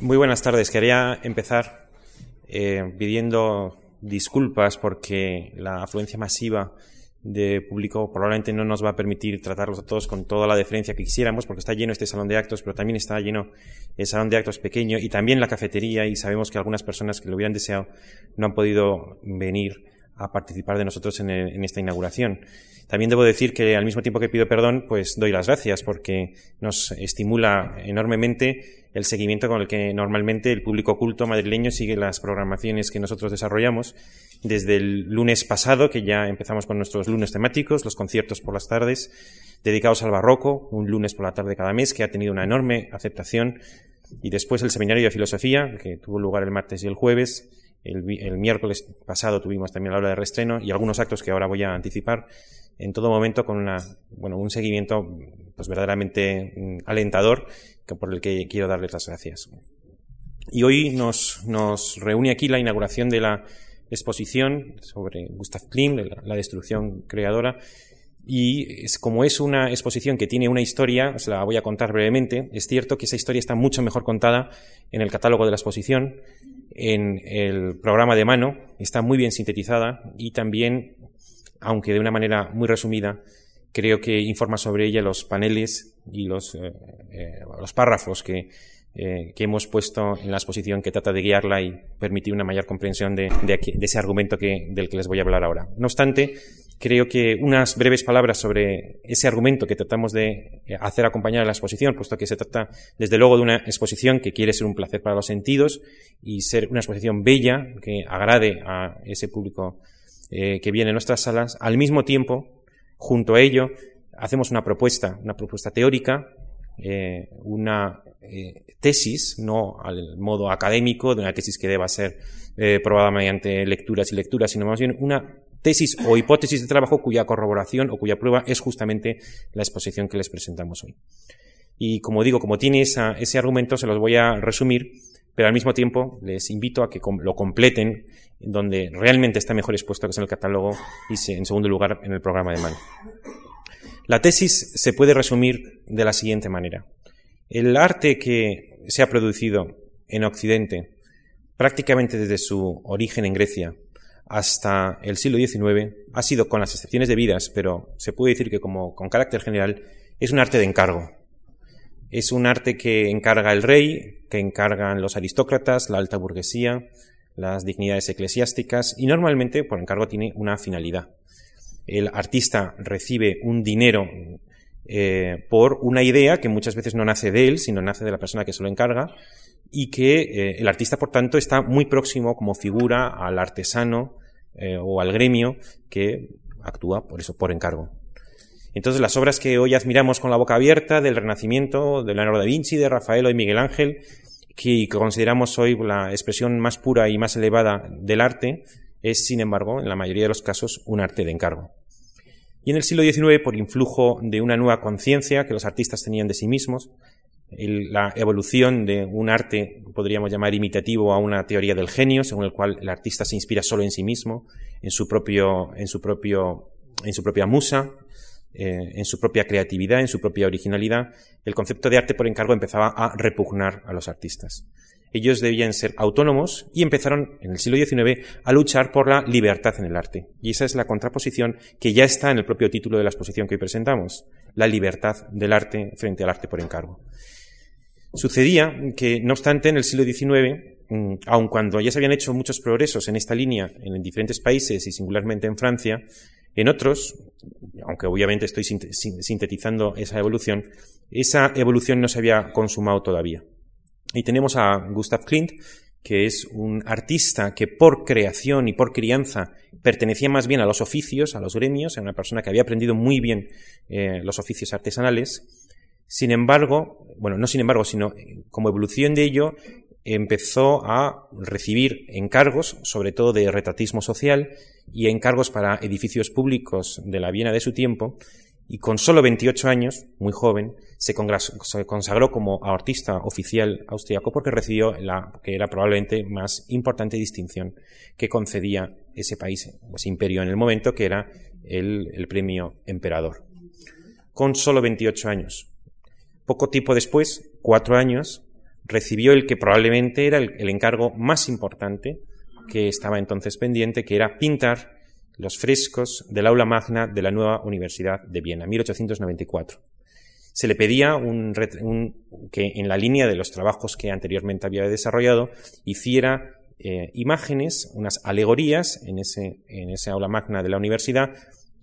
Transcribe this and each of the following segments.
Muy buenas tardes. Quería empezar eh, pidiendo disculpas porque la afluencia masiva de público probablemente no nos va a permitir tratarlos a todos con toda la deferencia que quisiéramos, porque está lleno este salón de actos, pero también está lleno el salón de actos pequeño y también la cafetería y sabemos que algunas personas que lo hubieran deseado no han podido venir a participar de nosotros en, esta inauguración. También debo decir que al mismo tiempo que pido perdón, pues doy las gracias porque nos estimula enormemente el seguimiento con el que normalmente el público culto madrileño sigue las programaciones que nosotros desarrollamos. Desde el lunes pasado, que ya empezamos con nuestros lunes temáticos, los conciertos por las tardes, dedicados al barroco, un lunes por la tarde cada mes, que ha tenido una enorme aceptación. Y después el seminario de filosofía, que tuvo lugar el martes y el jueves, el, miércoles pasado tuvimos también la hora de restreno y algunos actos que ahora voy a anticipar en todo momento con un seguimiento pues verdaderamente mm, alentador por el que quiero darles las gracias. Y hoy nos, reúne aquí la inauguración de la exposición sobre Gustav Klimt, la, destrucción creadora, y como es una exposición que tiene una historia, os la voy a contar brevemente. Es cierto que esa historia está mucho mejor contada en el catálogo de la exposición, en el programa de mano, está muy bien sintetizada y también, aunque de una manera muy resumida, creo que informa sobre ella los paneles y los, eh, eh, párrafos que, eh, que, hemos puesto en la exposición que trata de guiarla y permitir una mayor comprensión de, de, de ese argumento que, del que les voy a hablar ahora. No obstante, creo que unas breves palabras sobre ese argumento que tratamos de hacer acompañar a la exposición, puesto que se trata, desde luego, de una exposición que quiere ser un placer para los sentidos y ser una exposición bella que agrade a ese público eh, que viene a nuestras salas. Al mismo tiempo, junto a ello, hacemos una propuesta, una propuesta teórica, eh, una eh, tesis, no al modo académico de una tesis que deba ser eh, probada mediante lecturas y lecturas, sino más bien una tesis o hipótesis de trabajo cuya corroboración o cuya prueba es justamente la exposición que les presentamos hoy. Y como digo, como tiene ese argumento, se los voy a resumir, pero al mismo tiempo les invito a que lo completen donde realmente está mejor expuesto, que es en el catálogo y en segundo lugar en el programa de mano. La tesis se puede resumir de la siguiente manera. El arte que se ha producido en Occidente, prácticamente desde su origen en Grecia, hasta el siglo XIX ha sido, con las excepciones debidas, pero se puede decir que como con carácter general, es un arte de encargo. Es un arte que encarga el rey, que encargan los aristócratas, la alta burguesía, las dignidades eclesiásticas y normalmente por encargo tiene una finalidad. El artista recibe un dinero eh, por una idea que muchas veces no nace de él, sino nace de la persona que se lo encarga y que eh, el artista, por tanto, está muy próximo como figura al artesano eh, o al gremio que actúa por eso, por encargo. Entonces, las obras que hoy admiramos con la boca abierta del Renacimiento, de Leonardo da Vinci, de Rafael y Miguel Ángel, que consideramos hoy la expresión más pura y más elevada del arte, es, sin embargo, en la mayoría de los casos, un arte de encargo. Y en el siglo XIX, por influjo de una nueva conciencia que los artistas tenían de sí mismos, la evolución de un arte, podríamos llamar imitativo a una teoría del genio, según el cual el artista se inspira solo en sí mismo, en su propio, en su propio, en su propia musa, eh, en su propia creatividad, en su propia originalidad, el concepto de arte por encargo empezaba a repugnar a los artistas. Ellos debían ser autónomos y empezaron en el siglo XIX a luchar por la libertad en el arte. Y esa es la contraposición que ya está en el propio título de la exposición que hoy presentamos, la libertad del arte frente al arte por encargo. Sucedía que, no obstante, en el siglo XIX, mm, aun cuando ya se habían hecho muchos progresos en esta línea en diferentes países y singularmente en Francia, en otros, aunque obviamente estoy sintetizando esa evolución, esa evolución no se había consumado todavía. Y tenemos a Gustav Klimt, que es un artista que por creación y por crianza pertenecía más bien a los oficios, a los gremios, era una persona que había aprendido muy bien eh, los oficios artesanales, sin embargo, bueno, no sin embargo, sino eh, como evolución de ello, empezó a recibir encargos, sobre todo de retratismo social y encargos para edificios públicos de la Viena de su tiempo, y con solo 28 años, muy joven, se, consagró como artista oficial austriaco porque recibió la que era probablemente más importante distinción que concedía ese país, ese imperio en el momento, que era el, premio emperador. Con solo 28 años. Poco tiempo después, cuatro años, recibió el que probablemente era el, encargo más importante que estaba entonces pendiente, que era pintar los frescos del aula magna de la nueva Universidad de Viena, 1894. Se le pedía que en la línea de los trabajos que anteriormente había desarrollado hiciera eh, imágenes, unas alegorías en ese, en ese aula magna de la universidad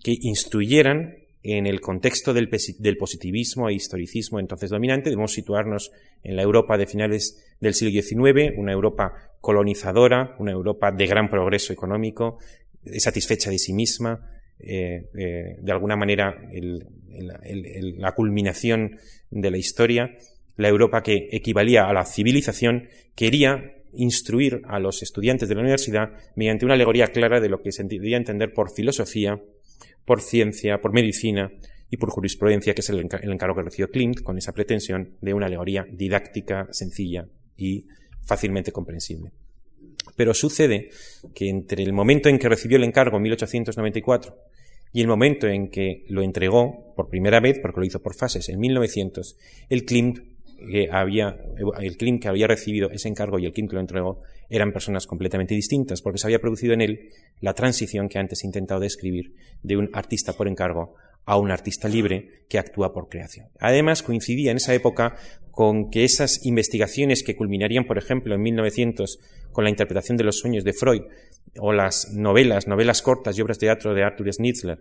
que instruyeran en el contexto del, positivismo e historicismo entonces dominante, debemos situarnos en la Europa de finales del siglo XIX, una Europa colonizadora, una Europa de gran progreso económico, satisfecha de sí misma, eh, eh, de alguna manera la culminación de la historia, la Europa que equivalía a la civilización, quería instruir a los estudiantes de la universidad mediante una alegoría clara de lo que se debería entender por filosofía, por ciencia, por medicina y por jurisprudencia, que es el, encargo que recibió Klimt con esa pretensión de una alegoría didáctica, sencilla y fácilmente comprensible. Pero sucede que entre el momento en que recibió el encargo en 1894 y el momento en que lo entregó por primera vez, porque lo hizo por fases en 1900, el Klimt que había, el Klimt que había recibido ese encargo y el Klimt que lo entregó eran personas completamente distintas, porque se había producido en él la transición que antes he intentado describir de un artista por encargo a un artista libre que actúa por creación. Además, coincidía en esa época con que esas investigaciones que culminarían, por ejemplo, en 1900 con la interpretación de los sueños de Freud, o las novelas, novelas cortas y obras de teatro de Arthur Schnitzler,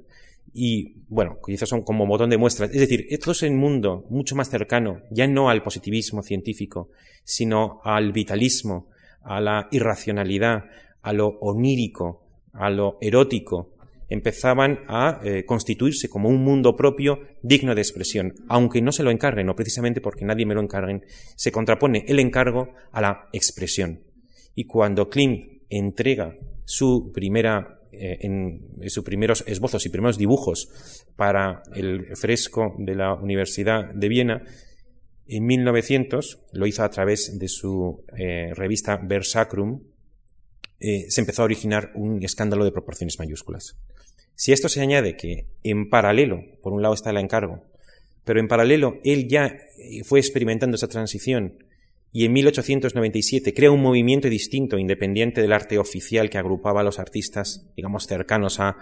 y bueno, quizás son como botón de muestras. Es decir, esto es un mundo mucho más cercano, ya no al positivismo científico, sino al vitalismo, a la irracionalidad, a lo onírico, a lo erótico, empezaban a eh, constituirse como un mundo propio digno de expresión, aunque no se lo encarguen, o precisamente porque nadie me lo encarguen, se contrapone el encargo a la expresión. Y cuando Klimt entrega su primera eh, en sus primeros esbozos y primeros dibujos para el fresco de la Universidad de Viena, en 1900, lo hizo a través de su eh, revista Versacrum, eh, se empezó a originar un escándalo de proporciones mayúsculas. Si a esto se añade que en paralelo, por un lado está el encargo, pero en paralelo él ya fue experimentando esa transición y en 1897 crea un movimiento distinto, independiente del arte oficial que agrupaba a los artistas, digamos, cercanos a,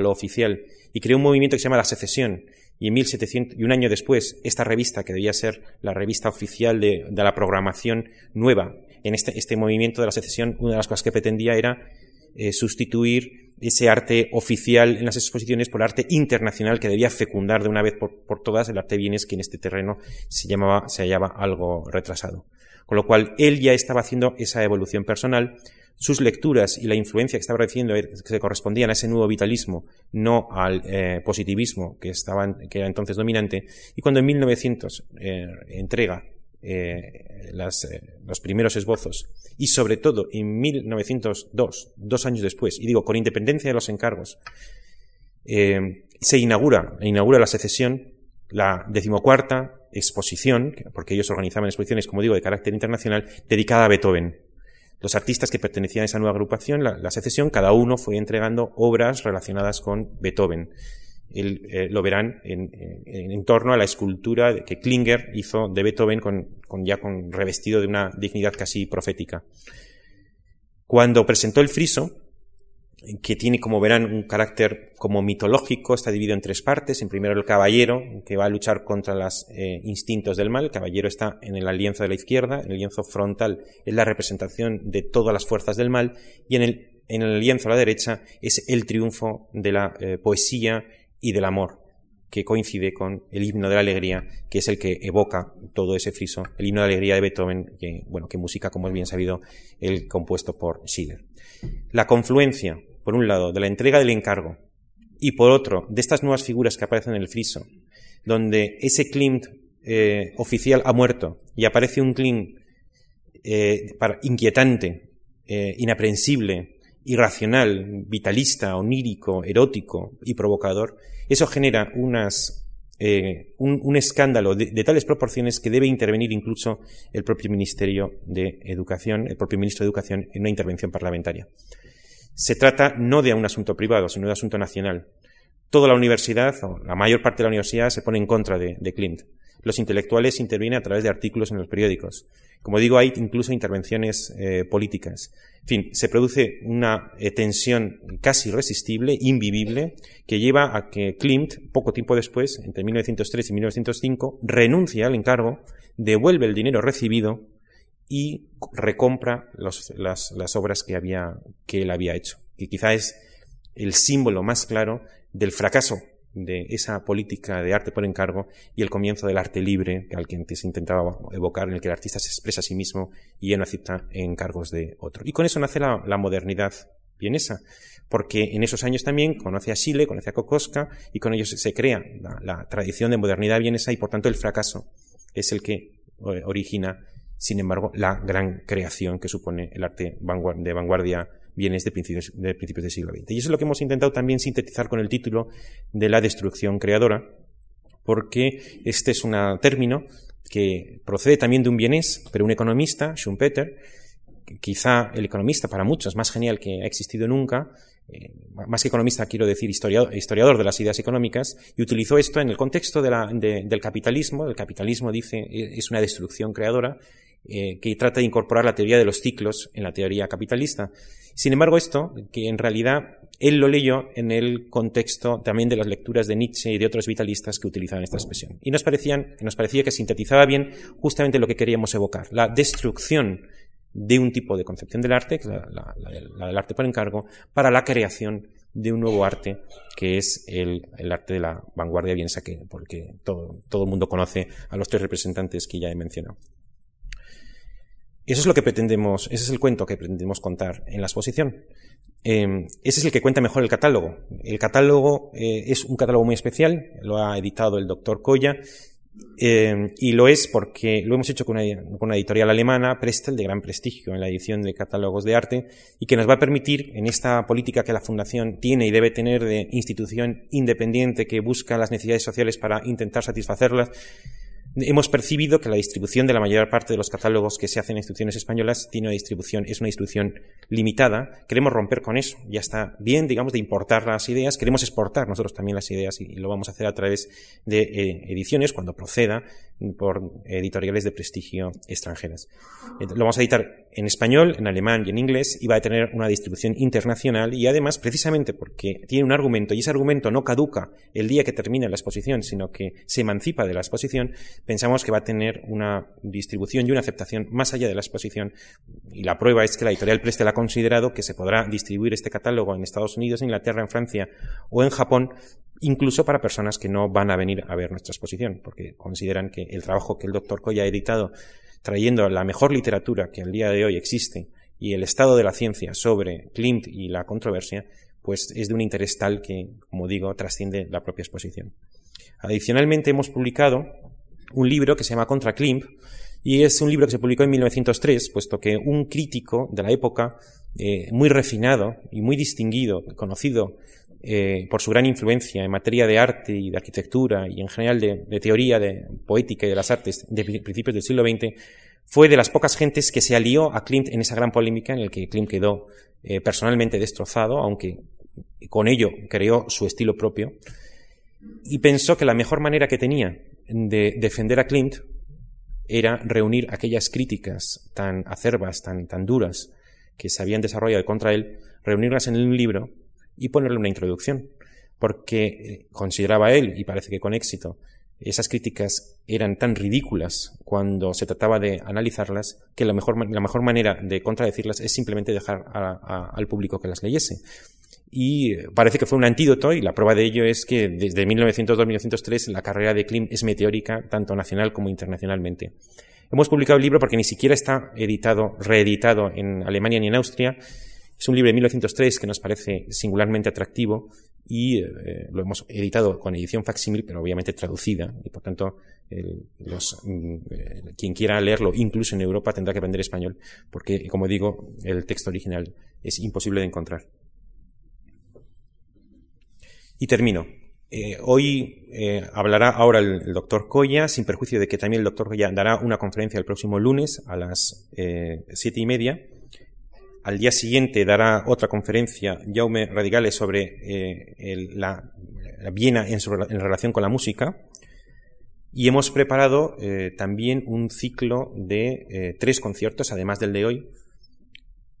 lo oficial, y creó un movimiento que se llama la secesión. Y en 1700, y un año después, esta revista, que debía ser la revista oficial de, la programación nueva, en este, este, movimiento de la secesión, una de las cosas que pretendía era eh, sustituir ese arte oficial en las exposiciones por arte internacional que debía fecundar de una vez por, todas el arte bienes que en este terreno se hallaba algo retrasado. Con lo cual, él ya estaba haciendo esa evolución personal, sus lecturas y la influencia que estaba recibiendo que se correspondían a ese nuevo vitalismo, no al eh, positivismo que, estaba, que era entonces dominante, y cuando en 1900 eh, entrega eh, las, eh, los primeros esbozos y sobre todo en 1902, dos años después, y digo, con independencia de los encargos, eh, se inaugura, inaugura la secesión, la decimocuarta exposición, porque ellos organizaban exposiciones, como digo, de carácter internacional, dedicada a Beethoven. Los artistas que pertenecían a esa nueva agrupación, la secesión, cada uno fue entregando obras relacionadas con Beethoven. Eh, lo verán en, torno a la escultura que Klinger hizo de Beethoven con, ya con revestido de una dignidad casi profética. Cuando presentó el friso, que tiene, como verán, un carácter como mitológico, está dividido en tres partes. En primero el caballero, que va a luchar contra los eh, instintos del mal. El caballero está en el lienzo de la izquierda, en el lienzo frontal es la representación de todas las fuerzas del mal, y en el, en el lienzo a la derecha es el triunfo de la eh, poesía y del amor, que coincide con el himno de la alegría, que es el que evoca todo ese friso, el himno de alegría de Beethoven, que, bueno, que música, como es bien sabido, el compuesto por Schiller. La confluencia, por un lado, de la entrega del encargo, y por otro, de estas nuevas figuras que aparecen en el friso, donde ese Klimt eh, oficial ha muerto y aparece un Klimt eh, inquietante, eh, inaprensible, irracional, vitalista, onírico, erótico y provocador, eso genera unas, eh, un, escándalo de, tales proporciones que debe intervenir incluso el propio Ministerio de Educación, el propio Ministro de Educación en una intervención parlamentaria. Se trata no de un asunto privado, sino de un asunto nacional. Toda la universidad, o la mayor parte de la universidad, se pone en contra de, de Klimt. Los intelectuales intervienen a través de artículos en los periódicos. Como digo, hay incluso intervenciones eh, políticas. En fin, se produce una eh, tensión casi irresistible, invivible, que lleva a que Klimt, poco tiempo después, entre 1903 y 1905, renuncia al encargo, devuelve el dinero recibido y recompra las, las, obras que, había, que él había hecho, que quizá es el símbolo más claro del fracaso de esa política de arte por encargo y el comienzo del arte libre, al que antes intentaba evocar, en el que el artista se expresa a sí mismo y ya no acepta encargos de otro. Y con eso nace la, modernidad vienesa, porque en esos años también conoce a Chile, conoce a Kokoska, y con ellos se crea la, tradición de modernidad vienesa y por tanto el fracaso es el que origina, sin embargo, la gran creación que supone el arte de vanguardia bienes de principios, de principios del siglo XX. Y eso es lo que hemos intentado también sintetizar con el título de la destrucción creadora, porque este es un término que procede también de un bienés, pero un economista, Schumpeter, quizá el economista para muchos más genial que ha existido nunca, eh, más que economista quiero decir historiador, de las ideas económicas, y utilizó esto en el contexto del capitalismo. El capitalismo, dice, es una destrucción creadora, eh, que trata de incorporar la teoría de los ciclos en la teoría capitalista. Sin embargo, esto, que en realidad él lo leyó en el contexto también de las lecturas de Nietzsche y de otros vitalistas que utilizaban esta expresión. Y nos, parecían, nos parecía que sintetizaba bien justamente lo que queríamos evocar, la destrucción de un tipo de concepción del arte, que es la, del arte por encargo, para la creación de un nuevo arte, que es el, arte de la vanguardia vienesa, que, porque todo, todo el mundo conoce a los tres representantes que ya he mencionado. Eso es lo que pretendemos, ese es el cuento que pretendemos contar en la exposición. Em, ese es el que cuenta mejor el catálogo. El catálogo eh, es un catálogo muy especial, lo ha editado el doctor Coya, em, y lo es porque lo hemos hecho con una, editorial alemana, Prestel, de gran prestigio en la edición de catálogos de arte, y que nos va a permitir, en esta política que la Fundación tiene y debe tener de institución independiente que busca las necesidades sociales para intentar satisfacerlas, hemos percibido que la distribución de la mayor parte de los catálogos que se hacen en instituciones españolas tiene una distribución, es una distribución limitada. Queremos romper con eso. Ya está bien, digamos, de importar las ideas. Queremos exportar nosotros también las ideas y, lo vamos a hacer a través de eh, ediciones cuando proceda por editoriales de prestigio extranjeras. Eh, lo vamos a editar en español, en alemán y en inglés y va a tener una distribución internacional y además, precisamente porque tiene un argumento y ese argumento no caduca el día que termina la exposición, sino que se emancipa de la exposición, pensamos que va a tener una distribución y una aceptación más allá de la exposición. Y la prueba es que la editorial Prestel ha considerado que se podrá distribuir este catálogo en Estados Unidos, en Inglaterra, en Francia o en Japón, incluso para personas que no van a venir a ver nuestra exposición, porque consideran que el trabajo que el doctor Coya ha editado, trayendo la mejor literatura que al día de hoy existe y el estado de la ciencia sobre Klimt y la controversia, pues es de un interés tal que, como digo, trasciende la propia exposición. Adicionalmente hemos publicado un libro que se llama Contra Klimt, y es un libro que se publicó en 1903, puesto que un crítico de la época, eh, muy refinado y muy distinguido, conocido eh, por su gran influencia en materia de arte y de arquitectura y en general de, teoría de poética y de las artes de principios del siglo XX, fue de las pocas gentes que se alió a Klimt en esa gran polémica en la que Klimt quedó eh, personalmente destrozado, aunque con ello creó su estilo propio, y pensó que la mejor manera que tenía de defender a Klimt era reunir aquellas críticas tan acerbas, tan, tan duras, que se habían desarrollado contra él, reunirlas en un libro y ponerle una introducción. Porque eh, consideraba él, y parece que con éxito, esas críticas eran tan ridículas cuando se trataba de analizarlas que la mejor, la mejor manera de contradecirlas es simplemente dejar al público que las leyese y parece que fue un antídoto y la prueba de ello es que desde 1902-1903 la carrera de Klim es meteórica tanto nacional como internacionalmente. Hemos publicado el libro porque ni siquiera está editado, reeditado en Alemania ni en Austria. Es un libro de 1903 que nos parece singularmente atractivo y eh, lo hemos editado con edición facsímil, pero obviamente traducida y por tanto mm, eh, quien quiera leerlo, incluso en Europa, tendrá que aprender español porque, como digo, el texto original es imposible de encontrar. Y termino. Eh, hoy hablará ahora el, doctor Coya, sin perjuicio de que también el doctor Coya dará una conferencia el próximo lunes a las siete y media. Al día siguiente dará otra conferencia Jaume Radicales sobre la, Viena en, relación con la música. Y hemos preparado eh, también un ciclo de eh, tres conciertos, además del de hoy,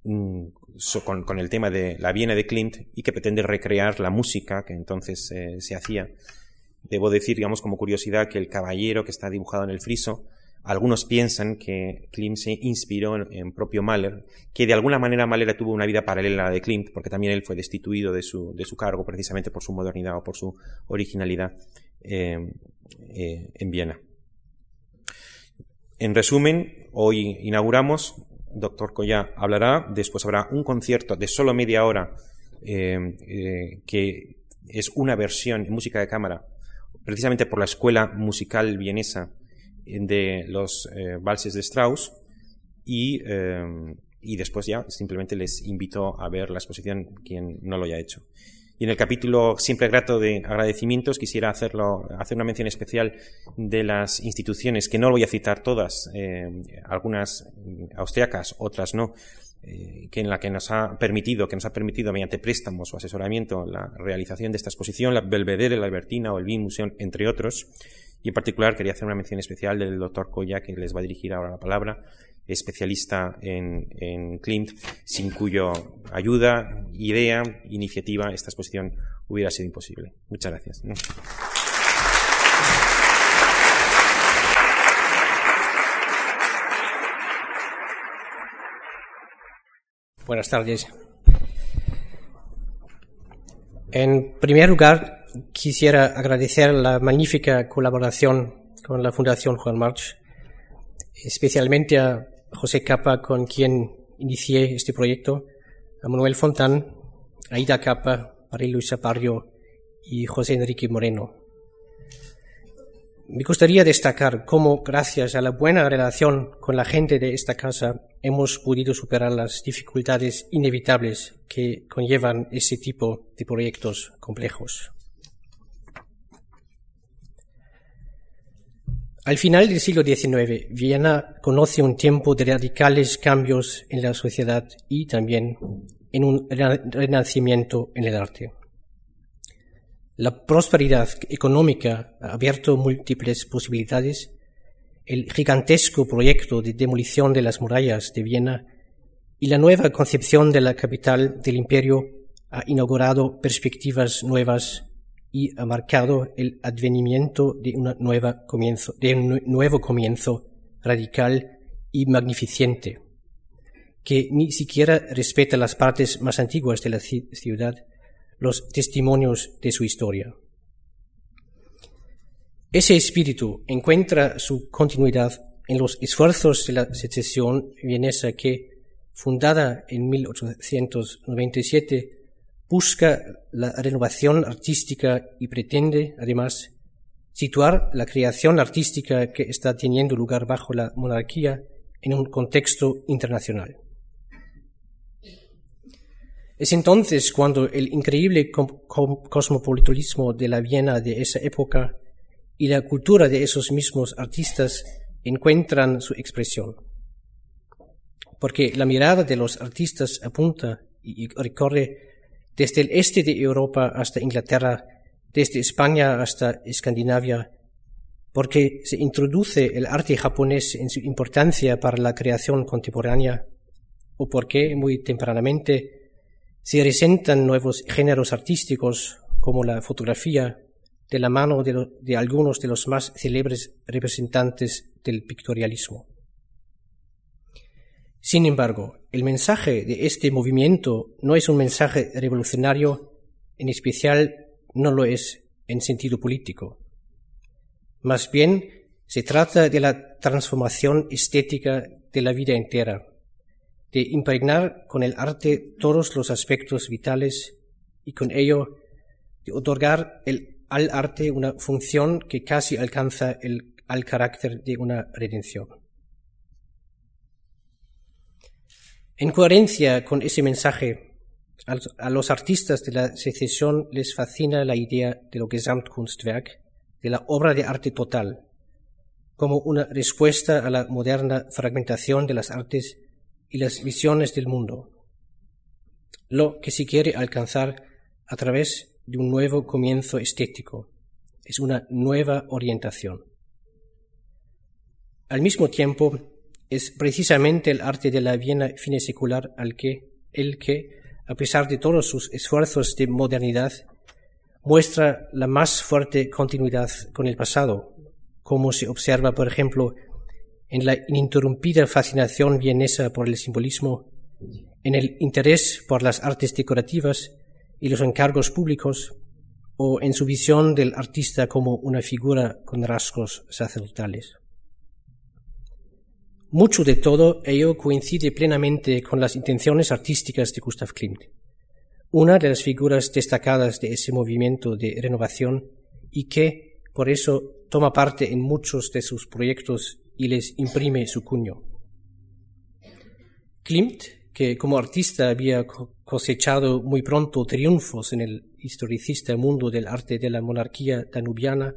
mm, con, el tema de la Viena de Klimt y que pretende recrear la música que entonces eh, se hacía. Debo decir, digamos, como curiosidad, que el caballero que está dibujado en el friso, algunos piensan que Klimt se inspiró en, propio Mahler, que de alguna manera Mahler tuvo una vida paralela a la de Klimt, porque también él fue destituido de su, cargo precisamente por su modernidad o por su originalidad. Eh, en Viena. En resumen, hoy inauguramos, doctor Coya hablará, después habrá un concierto de solo media hora eh, eh, que es una versión en música de cámara, precisamente por la escuela musical vienesa de los valses de Strauss y, y después ya simplemente les invito a ver la exposición quien no lo haya hecho. Y en el capítulo siempre grato de agradecimientos quisiera hacerlo, hacer una mención especial de las instituciones, que no voy a citar todas, eh, algunas austriacas, otras no, eh, que en la que nos ha permitido, que nos ha permitido mediante préstamos o asesoramiento la realización de esta exposición, la Belvedere, la Albertina o el BIM Museum, entre otros. Y en particular quería hacer una mención especial del doctor Coya, que les va a dirigir ahora la palabra, especialista en, en Clint, sin cuyo ayuda, idea, iniciativa, esta exposición hubiera sido imposible. Muchas gracias. Buenas tardes. En primer lugar, quisiera agradecer la magnífica colaboración con la Fundación Juan March, especialmente a José Capa, con quien inicié este proyecto, a Manuel Fontán, a Ida Capa, María Luisa Parrio y José Enrique Moreno. Me gustaría destacar cómo, gracias a la buena relación con la gente de esta casa, hemos podido superar las dificultades inevitables que conllevan ese tipo de proyectos complejos. Al final del siglo XIX, Viena conoce un tiempo de radicales cambios en la sociedad y también en un renacimiento en el arte. La prosperidad económica ha abierto múltiples posibilidades. El gigantesco proyecto de demolición de las murallas de Viena y la nueva concepción de la capital del imperio ha inaugurado perspectivas nuevas y ha marcado el advenimiento de, comienzo, de un nuevo comienzo radical y magnificente, que ni siquiera respeta las partes más antiguas de la ciudad, los testimonios de su historia. Ese espíritu encuentra su continuidad en los esfuerzos de la secesión vienesa que, fundada en 1897, busca la renovación artística y pretende, además, situar la creación artística que está teniendo lugar bajo la monarquía en un contexto internacional. Es entonces cuando el increíble cosmopolitismo de la Viena de esa época y la cultura de esos mismos artistas encuentran su expresión. Porque la mirada de los artistas apunta y recorre desde el este de Europa hasta Inglaterra, desde España hasta Escandinavia, porque se introduce el arte japonés en su importancia para la creación contemporánea, o porque muy tempranamente se presentan nuevos géneros artísticos como la fotografía de la mano de, de algunos de los más célebres representantes del pictorialismo. Sin embargo, el mensaje de este movimiento no es un mensaje revolucionario, en especial no lo es en sentido político. Más bien, se trata de la transformación estética de la vida entera, de impregnar con el arte todos los aspectos vitales y con ello de otorgar al arte una función que casi alcanza el, al carácter de una redención. En coherencia con ese mensaje, a los artistas de la secesión les fascina la idea de lo Gesamtkunstwerk, de la obra de arte total, como una respuesta a la moderna fragmentación de las artes y las visiones del mundo, lo que se quiere alcanzar a través de un nuevo comienzo estético, es una nueva orientación. Al mismo tiempo, es precisamente el arte de la Viena fine secular al que, el que, a pesar de todos sus esfuerzos de modernidad, muestra la más fuerte continuidad con el pasado, como se observa, por ejemplo, en la ininterrumpida fascinación vienesa por el simbolismo, en el interés por las artes decorativas y los encargos públicos, o en su visión del artista como una figura con rasgos sacerdotales. Mucho de todo ello coincide plenamente con las intenciones artísticas de Gustav Klimt, una de las figuras destacadas de ese movimiento de renovación y que, por eso, toma parte en muchos de sus proyectos y les imprime su cuño. Klimt, que como artista había cosechado muy pronto triunfos en el historicista mundo del arte de la monarquía danubiana,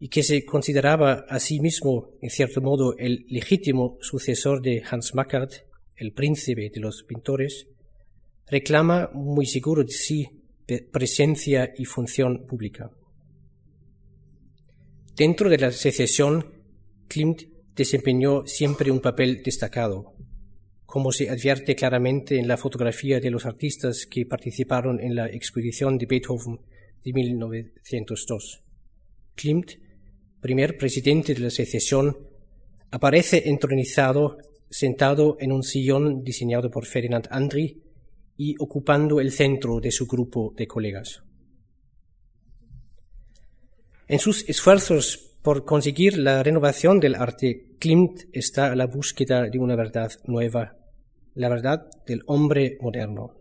y que se consideraba a sí mismo, en cierto modo, el legítimo sucesor de Hans Mackart, el príncipe de los pintores, reclama muy seguro de sí presencia y función pública. Dentro de la secesión, Klimt desempeñó siempre un papel destacado, como se advierte claramente en la fotografía de los artistas que participaron en la expedición de Beethoven de 1902. Klimt primer presidente de la secesión, aparece entronizado, sentado en un sillón diseñado por Ferdinand Andri y ocupando el centro de su grupo de colegas. En sus esfuerzos por conseguir la renovación del arte, Klimt está a la búsqueda de una verdad nueva, la verdad del hombre moderno.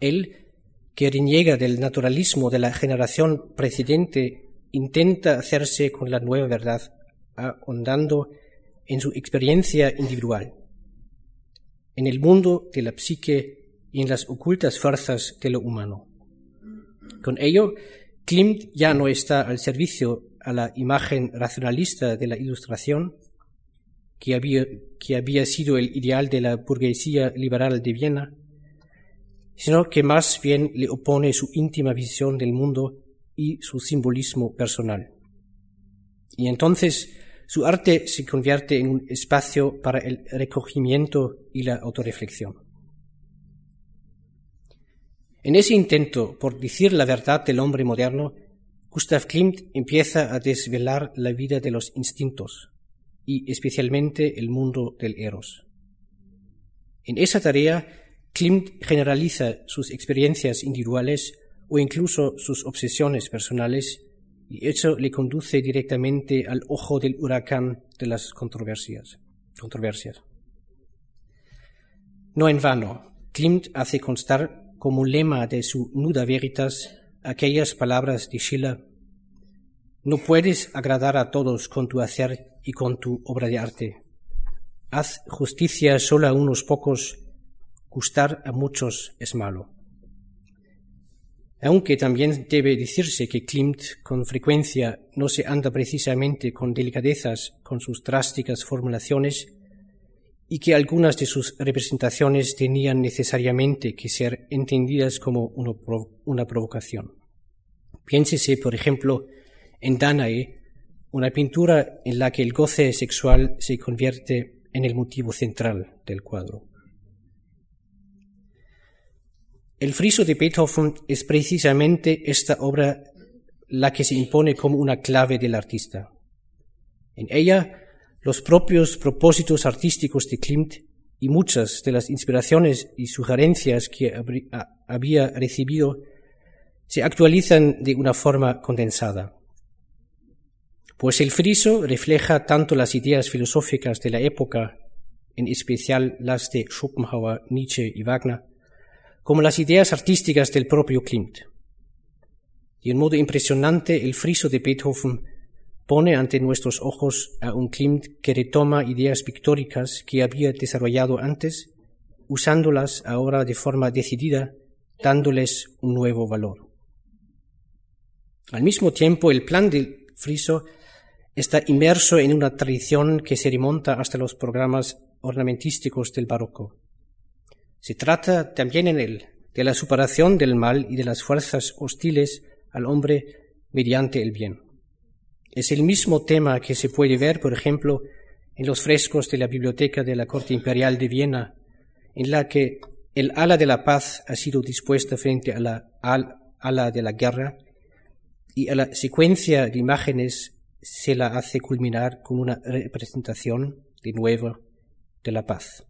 Él, que reniega del naturalismo de la generación precedente intenta hacerse con la nueva verdad, ahondando en su experiencia individual, en el mundo de la psique y en las ocultas fuerzas de lo humano. Con ello, Klimt ya no está al servicio a la imagen racionalista de la ilustración, que había, que había sido el ideal de la burguesía liberal de Viena, sino que más bien le opone su íntima visión del mundo y su simbolismo personal. Y entonces su arte se convierte en un espacio para el recogimiento y la autorreflexión. En ese intento por decir la verdad del hombre moderno, Gustav Klimt empieza a desvelar la vida de los instintos y especialmente el mundo del eros. En esa tarea, Klimt generaliza sus experiencias individuales o incluso sus obsesiones personales, y eso le conduce directamente al ojo del huracán de las controversias. No en vano, Klimt hace constar como lema de su Nuda Veritas aquellas palabras de Schiller No puedes agradar a todos con tu hacer y con tu obra de arte. Haz justicia solo a unos pocos, gustar a muchos es malo aunque también debe decirse que Klimt con frecuencia no se anda precisamente con delicadezas con sus drásticas formulaciones y que algunas de sus representaciones tenían necesariamente que ser entendidas como una, provocación. Piénsese, por ejemplo, en Danae, una pintura en la que el goce sexual se convierte en el motivo central del cuadro. El friso de Beethoven es precisamente esta obra la que se impone como una clave del artista. En ella, los propios propósitos artísticos de Klimt y muchas de las inspiraciones y sugerencias que había recibido se actualizan de una forma condensada. Pues el friso refleja tanto las ideas filosóficas de la época, en especial las de Schopenhauer, Nietzsche y Wagner, como las ideas artísticas del propio Klimt. Y en modo impresionante, el friso de Beethoven pone ante nuestros ojos a un Klimt que retoma ideas pictóricas que había desarrollado antes, usándolas ahora de forma decidida, dándoles un nuevo valor. Al mismo tiempo, el plan del friso está inmerso en una tradición que se remonta hasta los programas ornamentísticos del barroco. Se trata también en él de la superación del mal y de las fuerzas hostiles al hombre mediante el bien. Es el mismo tema que se puede ver, por ejemplo, en los frescos de la Biblioteca de la Corte Imperial de Viena, en la que el ala de la paz ha sido dispuesta frente a la ala de la guerra y a la secuencia de imágenes se la hace culminar con una representación de nuevo de la paz.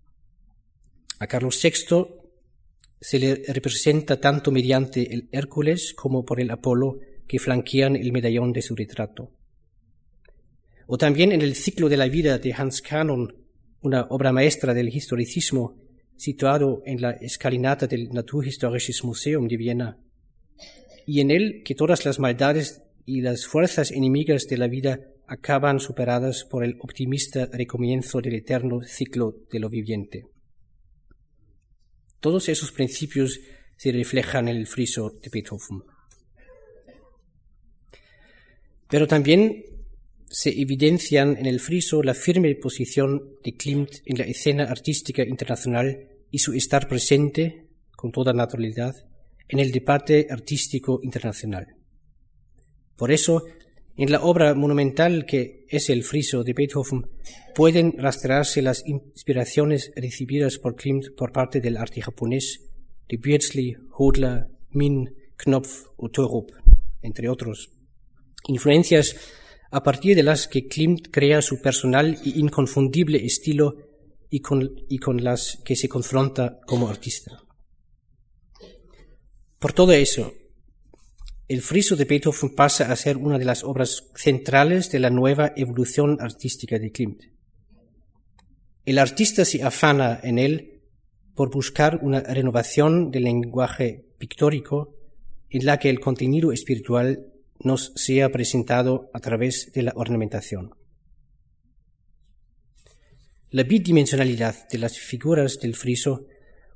A Carlos VI se le representa tanto mediante el Hércules como por el Apolo que flanquean el medallón de su retrato. O también en el ciclo de la vida de Hans Canon, una obra maestra del historicismo situado en la escalinata del Naturhistorisches Museum de Viena, y en él que todas las maldades y las fuerzas enemigas de la vida acaban superadas por el optimista recomienzo del eterno ciclo de lo viviente. Todos esos principios se reflejan en el friso de Beethoven. Pero también se evidencian en el friso la firme posición de Klimt en la escena artística internacional y su estar presente, con toda naturalidad, en el debate artístico internacional. Por eso, en la obra monumental que es el friso de Beethoven, pueden rastrearse las inspiraciones recibidas por Klimt por parte del arte japonés de Beardsley, Hodler, Min, Knopf o Torup, entre otros. Influencias a partir de las que Klimt crea su personal y inconfundible estilo y con, y con las que se confronta como artista. Por todo eso, el friso de Beethoven pasa a ser una de las obras centrales de la nueva evolución artística de Klimt. El artista se afana en él por buscar una renovación del lenguaje pictórico en la que el contenido espiritual nos sea presentado a través de la ornamentación. La bidimensionalidad de las figuras del friso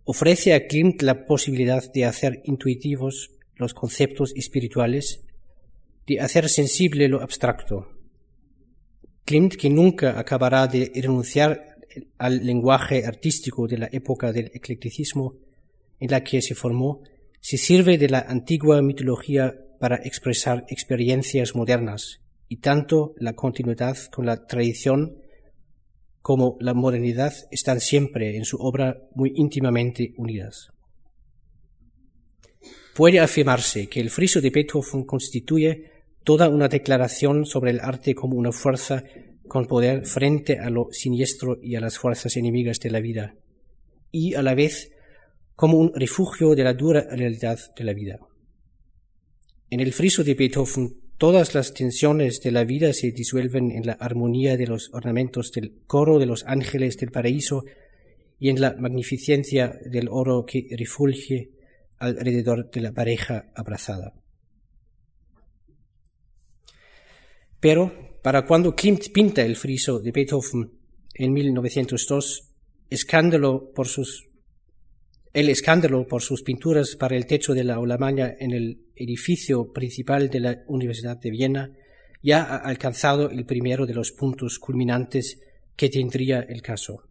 ofrece a Klimt la posibilidad de hacer intuitivos los conceptos espirituales, de hacer sensible lo abstracto. Klimt, que nunca acabará de renunciar al lenguaje artístico de la época del eclecticismo en la que se formó, se sirve de la antigua mitología para expresar experiencias modernas, y tanto la continuidad con la tradición como la modernidad están siempre en su obra muy íntimamente unidas. Puede afirmarse que el friso de Beethoven constituye toda una declaración sobre el arte como una fuerza con poder frente a lo siniestro y a las fuerzas enemigas de la vida, y a la vez como un refugio de la dura realidad de la vida. En el friso de Beethoven todas las tensiones de la vida se disuelven en la armonía de los ornamentos del coro de los ángeles del paraíso y en la magnificencia del oro que refulge alrededor de la pareja abrazada. Pero para cuando Klimt pinta el friso de Beethoven en 1902, escándalo por sus, el escándalo por sus pinturas para el techo de la Aulamaña en el edificio principal de la Universidad de Viena ya ha alcanzado el primero de los puntos culminantes que tendría el caso.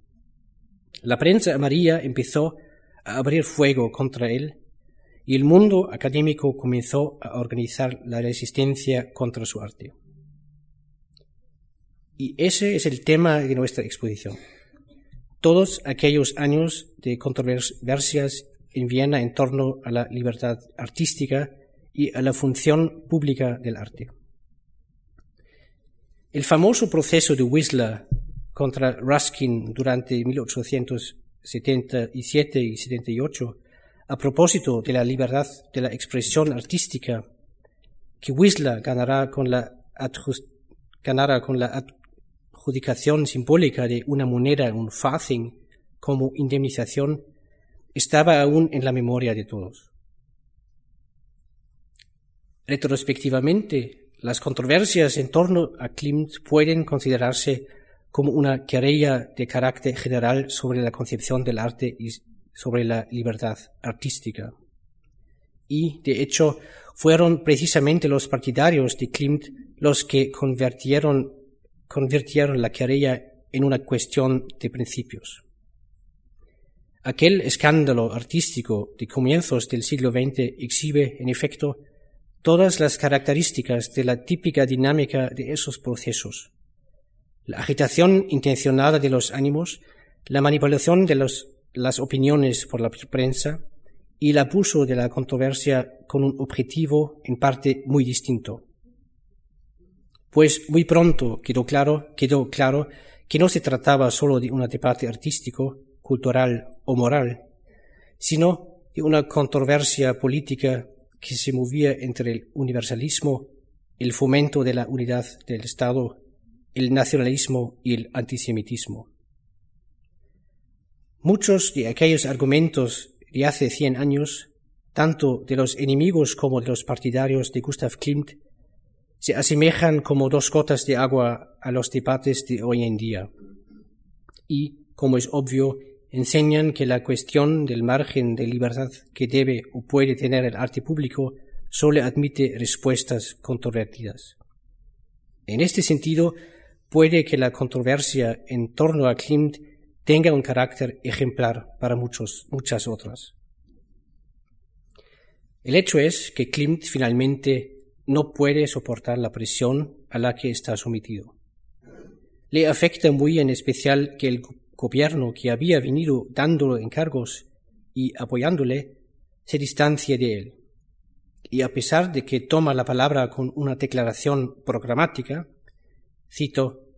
La prensa amarilla empezó a abrir fuego contra él y el mundo académico comenzó a organizar la resistencia contra su arte. Y ese es el tema de nuestra exposición. Todos aquellos años de controversias en Viena en torno a la libertad artística y a la función pública del arte. El famoso proceso de Whistler contra Ruskin durante 1877 y 78 a propósito de la libertad de la expresión artística que Whistler ganará con la, con la adjudicación simbólica de una moneda, un farthing, como indemnización, estaba aún en la memoria de todos. Retrospectivamente, las controversias en torno a Klimt pueden considerarse como una querella de carácter general sobre la concepción del arte y sobre la libertad artística. Y, de hecho, fueron precisamente los partidarios de Klimt los que convirtieron, convirtieron la querella en una cuestión de principios. Aquel escándalo artístico de comienzos del siglo XX exhibe, en efecto, todas las características de la típica dinámica de esos procesos. La agitación intencionada de los ánimos, la manipulación de las opiniones por la prensa y el abuso de la controversia con un objetivo en parte muy distinto. Pues muy pronto quedó claro, quedó claro que no se trataba solo de un debate artístico, cultural o moral, sino de una controversia política que se movía entre el universalismo, el fomento de la unidad del Estado, el nacionalismo y el antisemitismo. Muchos de aquellos argumentos de hace cien años, tanto de los enemigos como de los partidarios de Gustav Klimt, se asemejan como dos gotas de agua a los debates de hoy en día. Y, como es obvio, enseñan que la cuestión del margen de libertad que debe o puede tener el arte público solo admite respuestas controvertidas. En este sentido, puede que la controversia en torno a Klimt tenga un carácter ejemplar para muchos, muchas otras. El hecho es que Klimt finalmente no puede soportar la presión a la que está sometido. Le afecta muy en especial que el gobierno que había venido dándole encargos y apoyándole se distancie de él. Y a pesar de que toma la palabra con una declaración programática, cito,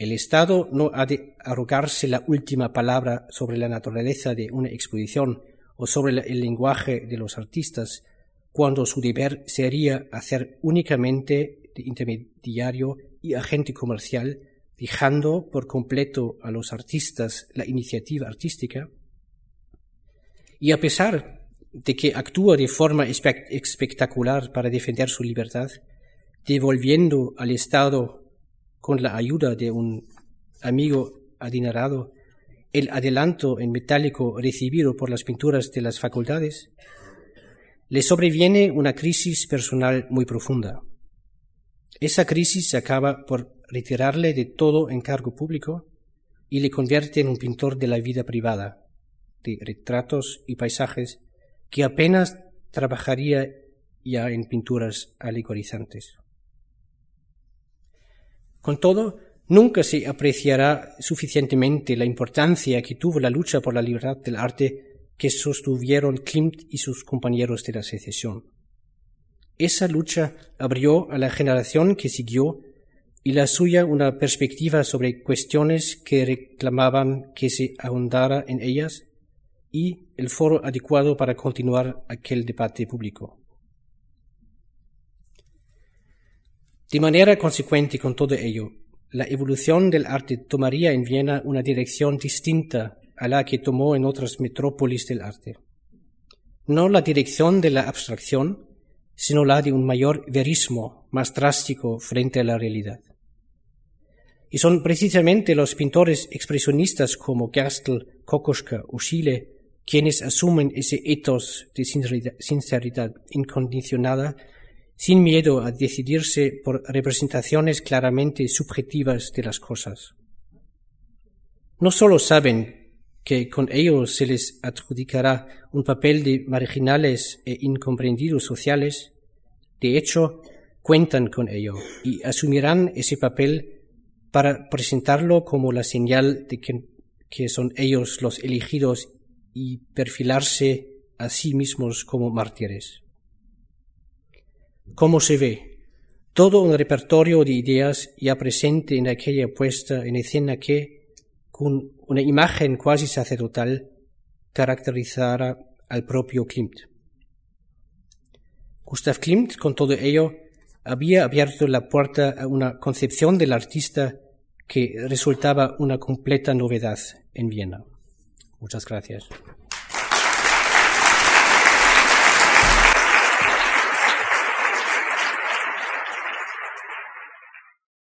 el Estado no ha de arrogarse la última palabra sobre la naturaleza de una exposición o sobre el lenguaje de los artistas, cuando su deber sería hacer únicamente de intermediario y agente comercial, dejando por completo a los artistas la iniciativa artística. Y a pesar de que actúa de forma espectacular para defender su libertad, devolviendo al Estado, con la ayuda de un amigo adinerado, el adelanto en metálico recibido por las pinturas de las facultades, le sobreviene una crisis personal muy profunda. Esa crisis acaba por retirarle de todo encargo público y le convierte en un pintor de la vida privada, de retratos y paisajes que apenas trabajaría ya en pinturas alegorizantes. Con todo, nunca se apreciará suficientemente la importancia que tuvo la lucha por la libertad del arte que sostuvieron Klimt y sus compañeros de la secesión. Esa lucha abrió a la generación que siguió y la suya una perspectiva sobre cuestiones que reclamaban que se ahondara en ellas y el foro adecuado para continuar aquel debate público. De manera consecuente con todo ello, la evolución del arte tomaría en Viena una dirección distinta a la que tomó en otras metrópolis del arte. No la dirección de la abstracción, sino la de un mayor verismo, más drástico frente a la realidad. Y son precisamente los pintores expresionistas como Gerstl, Kokoschka o Schiele quienes asumen ese ethos de sinceridad incondicionada sin miedo a decidirse por representaciones claramente subjetivas de las cosas. No solo saben que con ellos se les adjudicará un papel de marginales e incomprendidos sociales, de hecho, cuentan con ello y asumirán ese papel para presentarlo como la señal de que son ellos los elegidos y perfilarse a sí mismos como mártires. Como se ve, todo un repertorio de ideas ya presente en aquella puesta en escena que, con una imagen cuasi sacerdotal caracterizara al propio Klimt. Gustav Klimt, con todo ello, había abierto la puerta a una concepción del artista que resultaba una completa novedad en Viena. Muchas gracias.